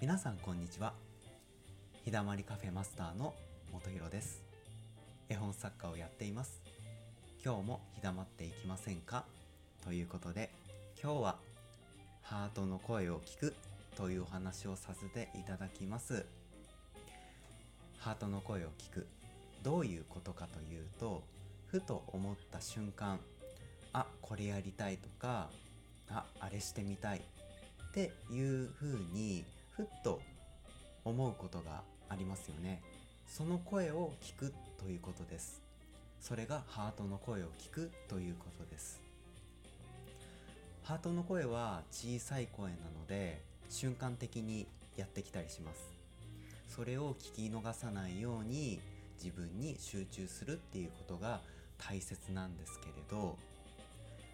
皆さんこんにちは。日だまりカフェマスターの元弘です。絵本作家をやっています。今日も日だまっていきませんか？ということで今日はハートの声を聞くというお話をさせていただきます。ハートの声を聞くどういうことかというとふと思った瞬間あこれやりたいとかああれしてみたいっていうふうにふっと思うことがありますよね。その声を聞くということです。それがハートの声を聞くということです。ハートの声は小さい声なので瞬間的にやってきたりします。それを聞き逃さないように自分に集中するっていうことが大切なんですけれど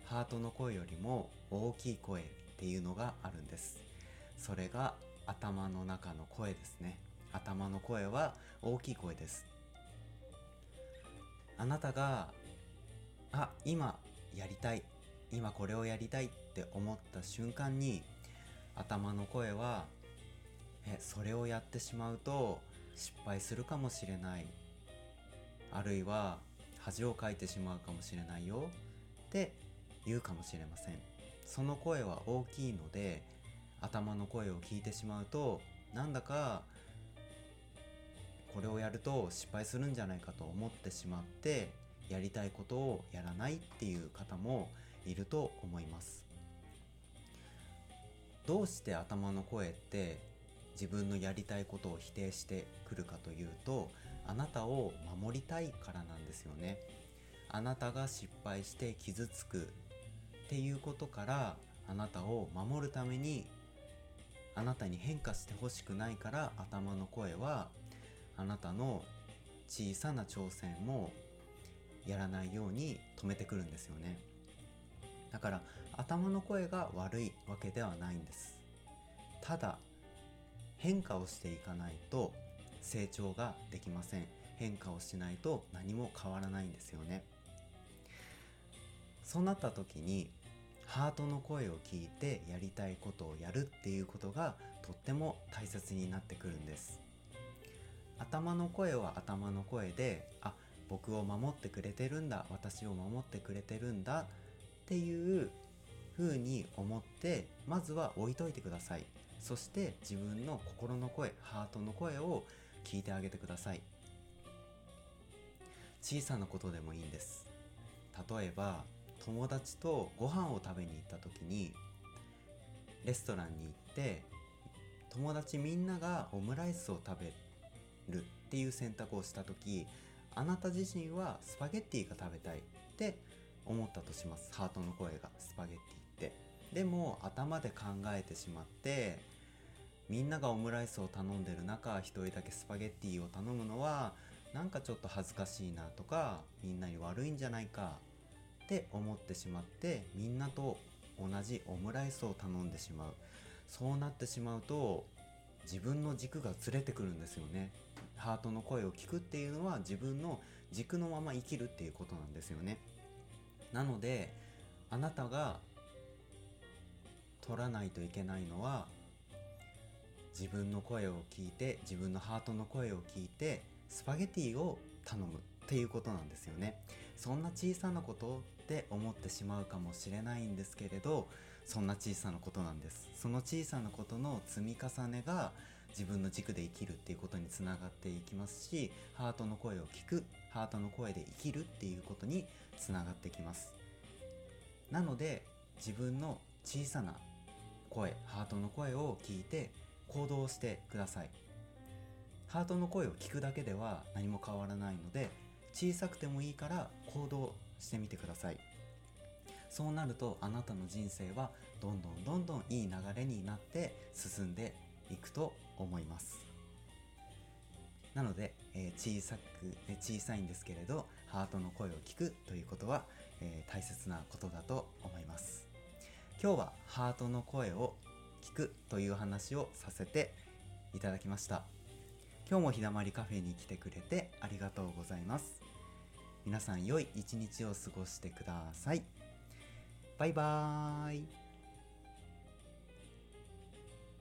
ハートの声よりも大きい声っていうのがあるんです。それが頭の中の声ですね。頭の声は大きい声です。あなたがあ今やりたい。今これをやりたいって思った瞬間に頭の声はえそれをやってしまうと失敗するかもしれない。あるいは恥をかいてしまうかもしれないよって言うかもしれません。その声は大きいので頭の声を聞いてしまうとなんだかこれをやると失敗するんじゃないかと思ってしまってやりたいことをやらないっていう方もいると思います。どうして頭の声って自分のやりたいことを否定してくるかというとあなたを守りたいからなんですよね。あなたが失敗して傷つくっていうことからあなたを守るためにあなたに変化してほしくないから頭の声はあなたの小さな挑戦もやらないように止めてくるんですよね。だから頭の声が悪いわけではないんです。ただ変化をしていかないと成長ができません。変化をしないと何も変わらないんですよね。そうなった時にハートの声を聞いてやりたいことをやるっていうことがとっても大切になってくるんです。頭の声は頭の声であ僕を守ってくれてるんだ私を守ってくれてるんだっていう風に思ってまずは置いといてください。そして自分の心の声ハートの声を聞いてあげてください。小さなことでもいいんです。例えば友達とご飯を食べに行った時にレストランに行って友達みんながオムライスを食べるっていう選択をした時あなた自身はスパゲッティが食べたいって思ったとします。ハートの声がスパゲッティって。でも頭で考えてしまってみんながオムライスを頼んでる中一人だけスパゲッティを頼むのはなんかちょっと恥ずかしいなとかみんなに悪いんじゃないかって思ってしまってみんなと同じオムライスを頼んでしまう。そうなってしまうと自分の軸がずれてくるんですよね。ハートの声を聞くっていうのは自分の軸のまま生きるっていうことなんですよね。なのであなたが取らないといけないのは自分の声を聞いて自分のハートの声を聞いてスパゲティを頼むっていうことなんですよね。そんな小さなことって思ってしまうかもしれないんですけれどそんな小さなことなんです。その小さなことの積み重ねが自分の軸で生きるっていうことにつながっていきますしハートの声を聞くハートの声で生きるっていうことにつながってきます。なので自分の小さな声ハートの声を聞いて行動してください。ハートの声を聞くだけでは何も変わらないので小さくてもいいから行動してみてください。そうなるとあなたの人生はどんどんどんどんいい流れになって進んでいくと思います。なので、えー、小さく、え小さいんですけれどハートの声を聞くということは、えー、大切なことだと思います。今日はハートの声を聞くという話をさせていただきました。今日も日だまりカフェに来てくれてありがとうございます。皆さん良い一日を過ごしてください。バイバーイ。